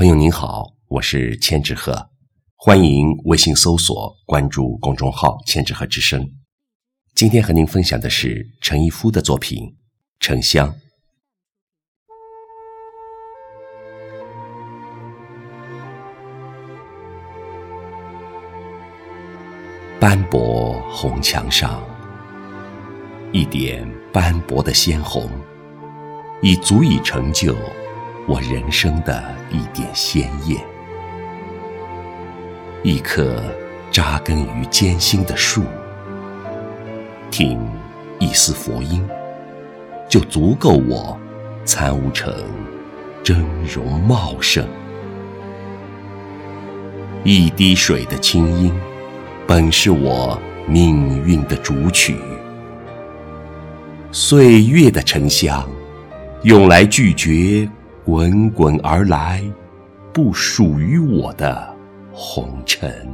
朋友您好，我是千纸鹤，欢迎微信搜索关注公众号“千纸鹤之声”。今天和您分享的是陈逸夫的作品《沉香》。斑驳红墙上，一点斑驳的鲜红，已足以成就。我人生的一点鲜艳，一棵扎根于艰辛的树，听一丝佛音，就足够我参悟成峥嵘茂盛。一滴水的清音，本是我命运的主曲。岁月的沉香，用来拒绝。滚滚而来，不属于我的红尘。